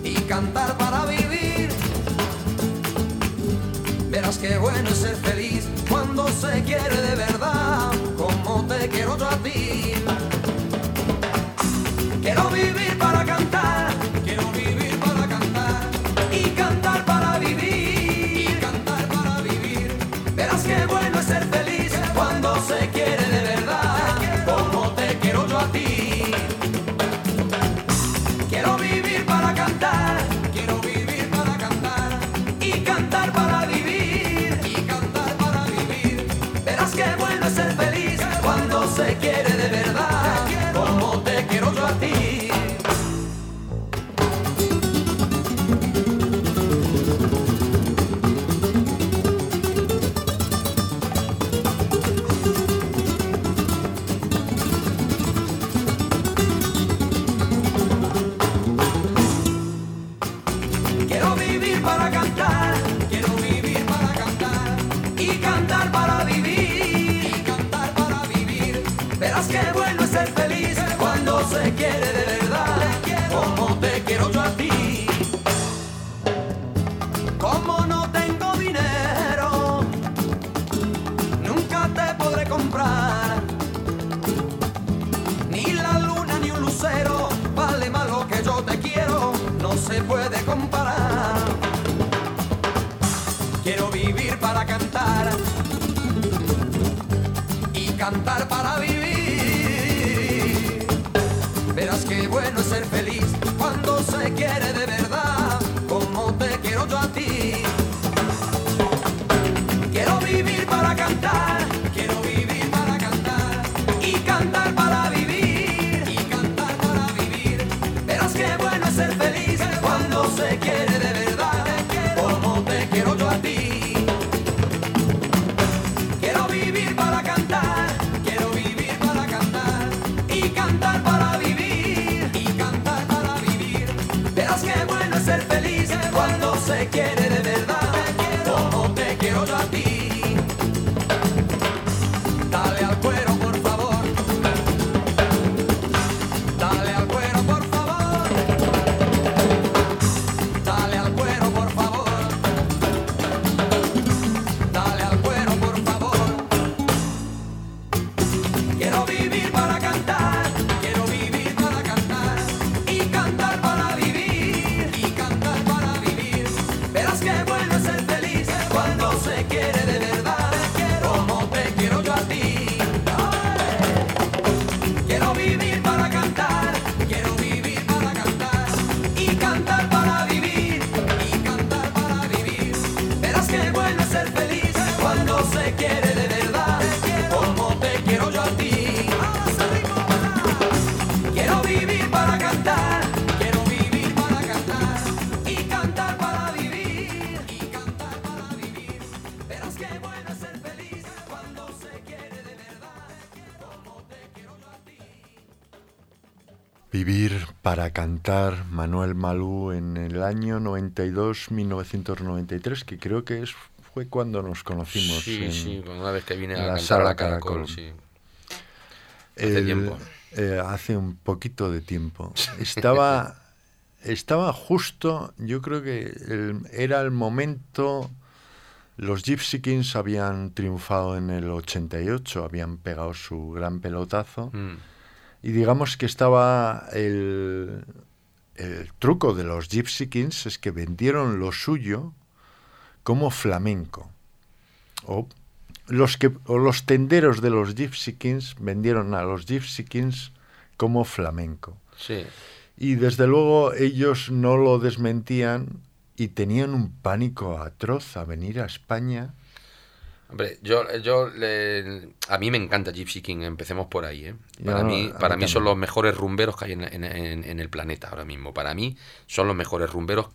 Speaker 8: y cantar para vivir. Qué bueno es ser feliz cuando se quiere de verdad, cuando se para cantar
Speaker 1: Manuel Malú en el año 92-1993, que creo que es, fue cuando nos conocimos.
Speaker 2: Sí,
Speaker 1: en
Speaker 2: sí, una vez que vine a
Speaker 1: la sala
Speaker 2: Caracol,
Speaker 1: Caracol.
Speaker 2: sí. Hace
Speaker 1: El-
Speaker 2: tiempo.
Speaker 1: eh, hace un poquito de tiempo. Estaba, [laughs] estaba justo, yo creo que el- era el momento, los Gypsy Kings habían triunfado en el 88, habían pegado su gran pelotazo.
Speaker 2: Mm.
Speaker 1: Y digamos que estaba el, el truco de los Gypsy Kings es que vendieron lo suyo como flamenco. O los, que, o los tenderos de los Gypsy Kings vendieron a los Gypsy Kings como flamenco.
Speaker 2: Sí.
Speaker 1: Y desde luego ellos no lo desmentían y tenían un pánico atroz a venir a España.
Speaker 2: Hombre, yo, yo le- a mí me encanta Gypsy King, empecemos por ahí. ¿eh? Para
Speaker 1: no,
Speaker 2: mí, para
Speaker 1: mí
Speaker 2: son los mejores rumberos que hay en, en- en- en el planeta ahora mismo. Para mí son los mejores rumberos.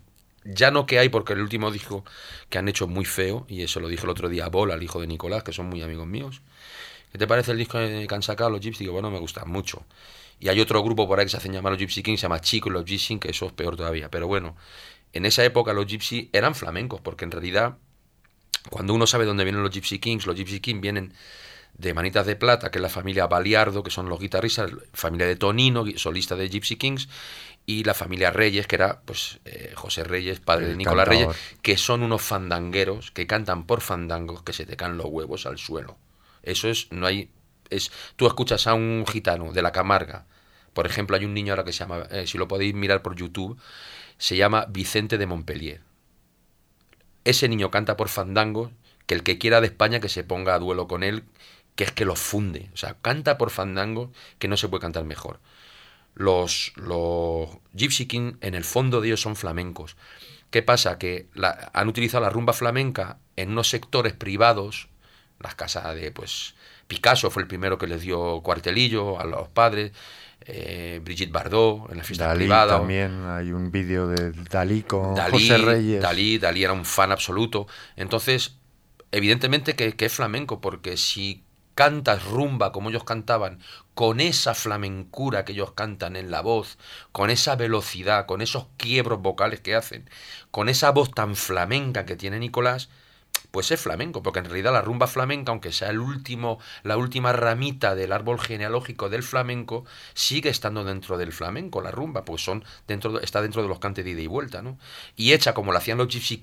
Speaker 2: Ya no que hay, porque el último disco que han hecho muy feo, y eso lo dije el otro día a Bol, al hijo de Nicolás, que son muy amigos míos. ¿Qué te parece el disco que han sacado los Gypsy? Digo, bueno, me gusta mucho. Y hay otro grupo por ahí que se hacen llamar los Gypsy Kings, se llama Chico y los Gypsy, que eso es peor todavía. Pero bueno, en esa época los gypsy eran flamencos, porque en realidad, cuando uno sabe dónde vienen los Gypsy Kings, los Gypsy Kings vienen de Manitas de Plata, que es la familia Baliardo, que son los guitarristas, familia de Tonino, solista de Gypsy Kings, y la familia Reyes, que era pues eh, José Reyes, padre
Speaker 1: El
Speaker 2: de Nicolás Reyes, que son unos fandangueros que cantan por fandangos que se te caen los huevos al suelo. Eso es, no hay, es, tú escuchas a un gitano de la Camarga, por ejemplo, hay un niño ahora que se llama, eh, si lo podéis mirar por YouTube, se llama Vicente de Montpellier. Ese niño canta por fandangos, que el que quiera de España que se ponga a duelo con él, que es que lo funde. O sea, canta por fandangos que no se puede cantar mejor. Los, los Gypsy King, en el fondo de ellos son flamencos. ¿Qué pasa? Que han utilizado la rumba flamenca en unos sectores privados, las casas de, pues, Picasso fue el primero que les dio cuartelillo a los padres, eh, Brigitte Bardot en la fiesta
Speaker 1: Dalí
Speaker 2: privada.
Speaker 1: también, hay un vídeo de Dalí con
Speaker 2: Dalí,
Speaker 1: José Reyes.
Speaker 2: Dalí, Dalí era un fan absoluto. Entonces, evidentemente que, que es flamenco, porque si cantas rumba como ellos cantaban, con esa flamencura que ellos cantan en la voz, con esa velocidad, con esos quiebros vocales que hacen, con esa voz tan flamenca que tiene Nicolás, pues es flamenco, porque en realidad la rumba flamenca, aunque sea el último, la última ramita del árbol genealógico del flamenco, sigue estando dentro del flamenco, la rumba, pues son dentro, está dentro de los cantes de ida y vuelta, ¿no? Y hecha como la hacían los Gypsy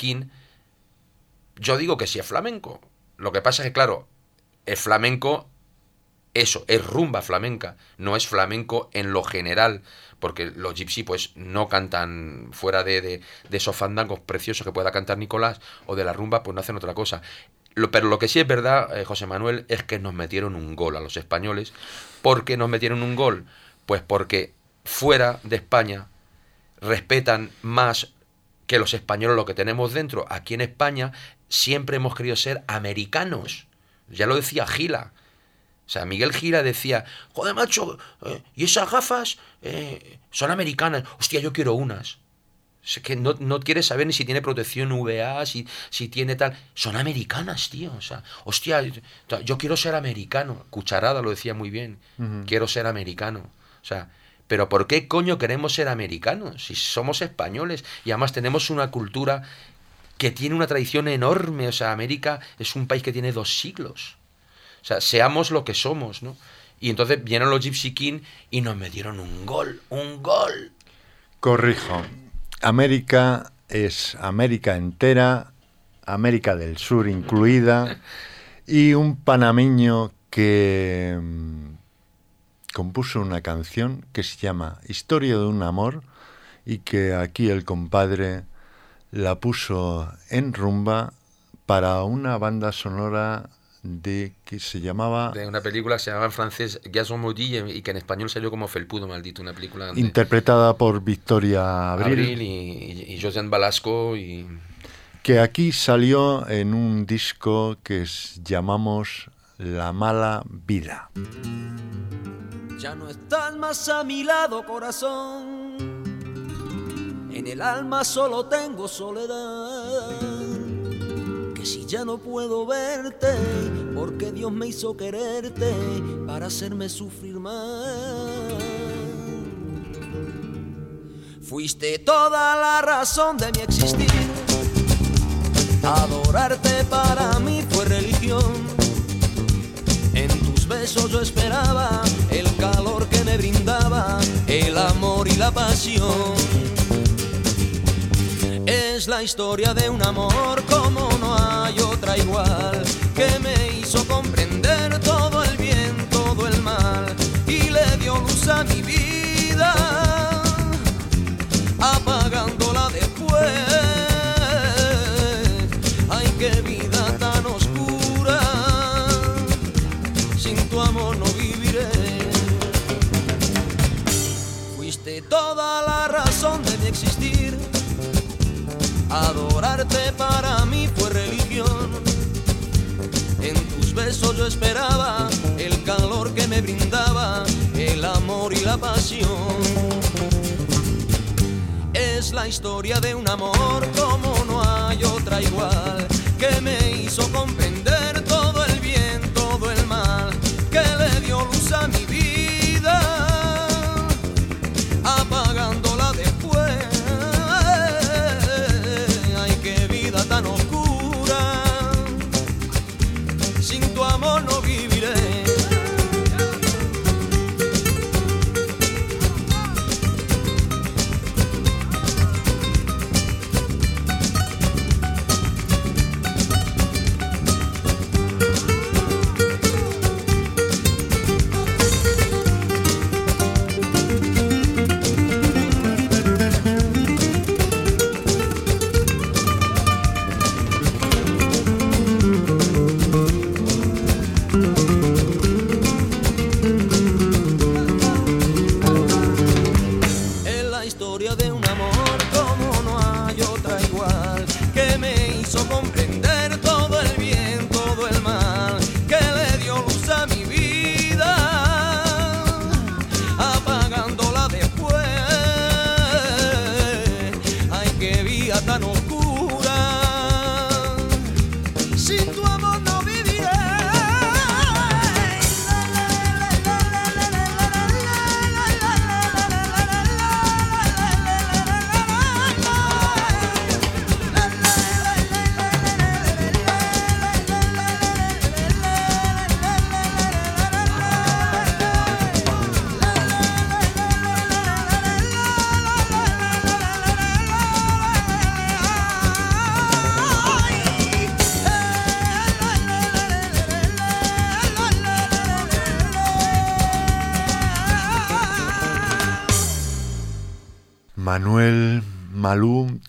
Speaker 2: yo digo que sí es flamenco. Lo que pasa es que, claro, es flamenco, eso, es rumba flamenca, no es flamenco en lo general, porque los gypsy pues no cantan fuera de, de, esos fandangos preciosos que pueda cantar Nicolás o de la rumba, pues no hacen otra cosa. Lo- pero lo que sí es verdad, eh, José Manuel, es que nos metieron un gol a los españoles. ¿Por qué nos metieron un gol? Pues porque fuera de España respetan más que los españoles lo que tenemos dentro. Aquí en España siempre hemos querido ser americanos. Ya lo decía Gila. O sea, Miguel Gila decía, joder, macho, eh, ¿y esas gafas eh, son americanas? Hostia, yo quiero unas. Es que no, no quiere saber ni si tiene protección VA, si, si tiene tal. Son americanas, tío. O sea, hostia, yo, yo quiero ser americano. Cucharada lo decía muy bien. Quiero ser americano. O sea, pero ¿por qué coño queremos ser americanos? Si somos españoles y además tenemos una cultura que tiene una tradición enorme. O sea, América es un país que tiene dos siglos. O sea, seamos lo que somos, ¿no? Y entonces vinieron los Gypsy King y nos metieron un gol, un gol.
Speaker 1: Corrijo. América es América entera, América del Sur incluida, y un panameño que mm, compuso una canción que se llama Historia de un amor y que aquí el compadre la puso en rumba para una banda sonora de que se llamaba
Speaker 2: De una película que se llama en francés Gazon Maudit y que en español salió como Felpudo Maldito, una película de
Speaker 1: interpretada por Victoria Abril.
Speaker 2: Abril y, y, y Josiane Balasco y...
Speaker 1: que aquí salió en un disco que es- llamamos La mala vida.
Speaker 4: Ya no estás más a mi lado, corazón. En el alma solo tengo soledad. Si ya no puedo verte, porque Dios me hizo quererte para hacerme sufrir más. Fuiste toda la razón de mi existir. Adorarte para mí fue religión. En tus besos yo esperaba el calor que me brindaba, el amor y la pasión. Es la historia de un amor como no hay otra igual, que me hizo comprender todo el bien, todo el mal, y le dio luz a mi vida, apagándola después. Adorarte para mí fue religión. En tus besos yo esperaba el calor que me brindaba, el amor y la pasión. Es la historia de un amor como no hay otra igual, que me hizo comprender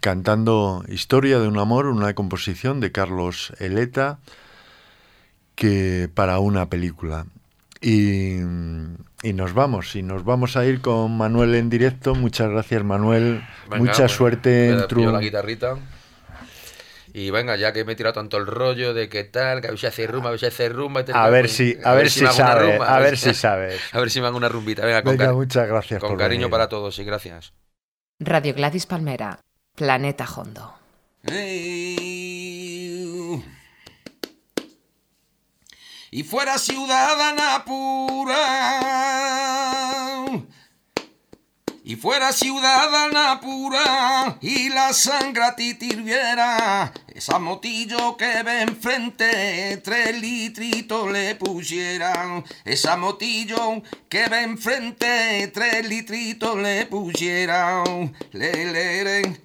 Speaker 1: cantando Historia de un amor, una composición de Carlos Eleta que para una película. Y, y nos vamos, y nos vamos a ir con Manuel en directo. Muchas gracias, Manuel.
Speaker 2: Venga,
Speaker 1: Mucha
Speaker 2: pues,
Speaker 1: suerte en
Speaker 2: la
Speaker 1: tu...
Speaker 2: guitarrita. Y venga, ya que me he tirado tanto el rollo de qué tal, que a ver si hace rumba, a ver si hace rumba. tal,
Speaker 1: A ver
Speaker 2: pues,
Speaker 1: si, a ver si
Speaker 2: me hago una
Speaker 1: sabe,
Speaker 2: rumba,
Speaker 1: a ver si sabes. [laughs]
Speaker 2: A ver si me hago una rumbita. Venga, con,
Speaker 1: Venga, muchas gracias
Speaker 2: con
Speaker 1: por
Speaker 2: cariño
Speaker 1: venir.
Speaker 2: para todos y gracias.
Speaker 9: Radio Gladys Palmera, Planeta Hondo.
Speaker 4: Y fuera ciudadana pura. Y fuera ciudadana pura y la sangre a ti te hirviera, esa motillo que ve enfrente, tres litritos le pusieran. Esa motillo que ve enfrente, tres litritos le pusieran. Le, le, le,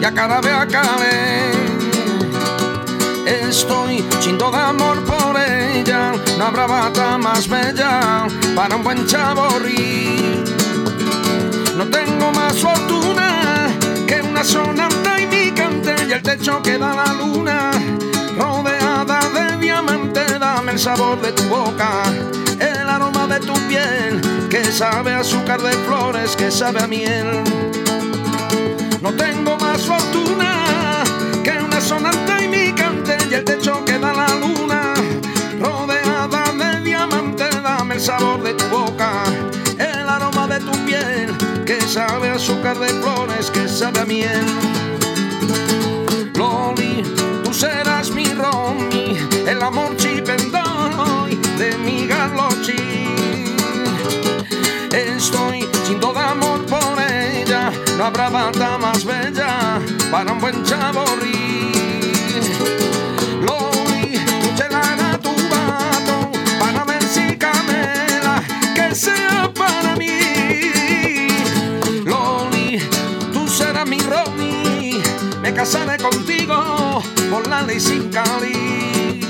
Speaker 4: ya cada vez acabe. Estoy chindo de amor por ella, no habrá bata más bella para un buen chaborrí. No tengo más fortuna que una sonata y mi cante y el techo que da la luna, rodeada de diamante, dame el sabor de tu boca, el aroma de tu piel, que sabe a azúcar de flores, que sabe a miel. No tengo más fortuna que una sonata y mi cante y el techo que da la luna, rodeada de diamante, dame el sabor de tu boca, el aroma de tu piel, que sabe azúcar de flores, que sabe a miel. Loli, tú serás mi Romy, el amor chipendoy bata más bella para un buen chaborrí. Loli, escucha tu vato para ver si camela que sea para mí. Loli, tú serás mi Romy, me casaré contigo por la ley sin cali.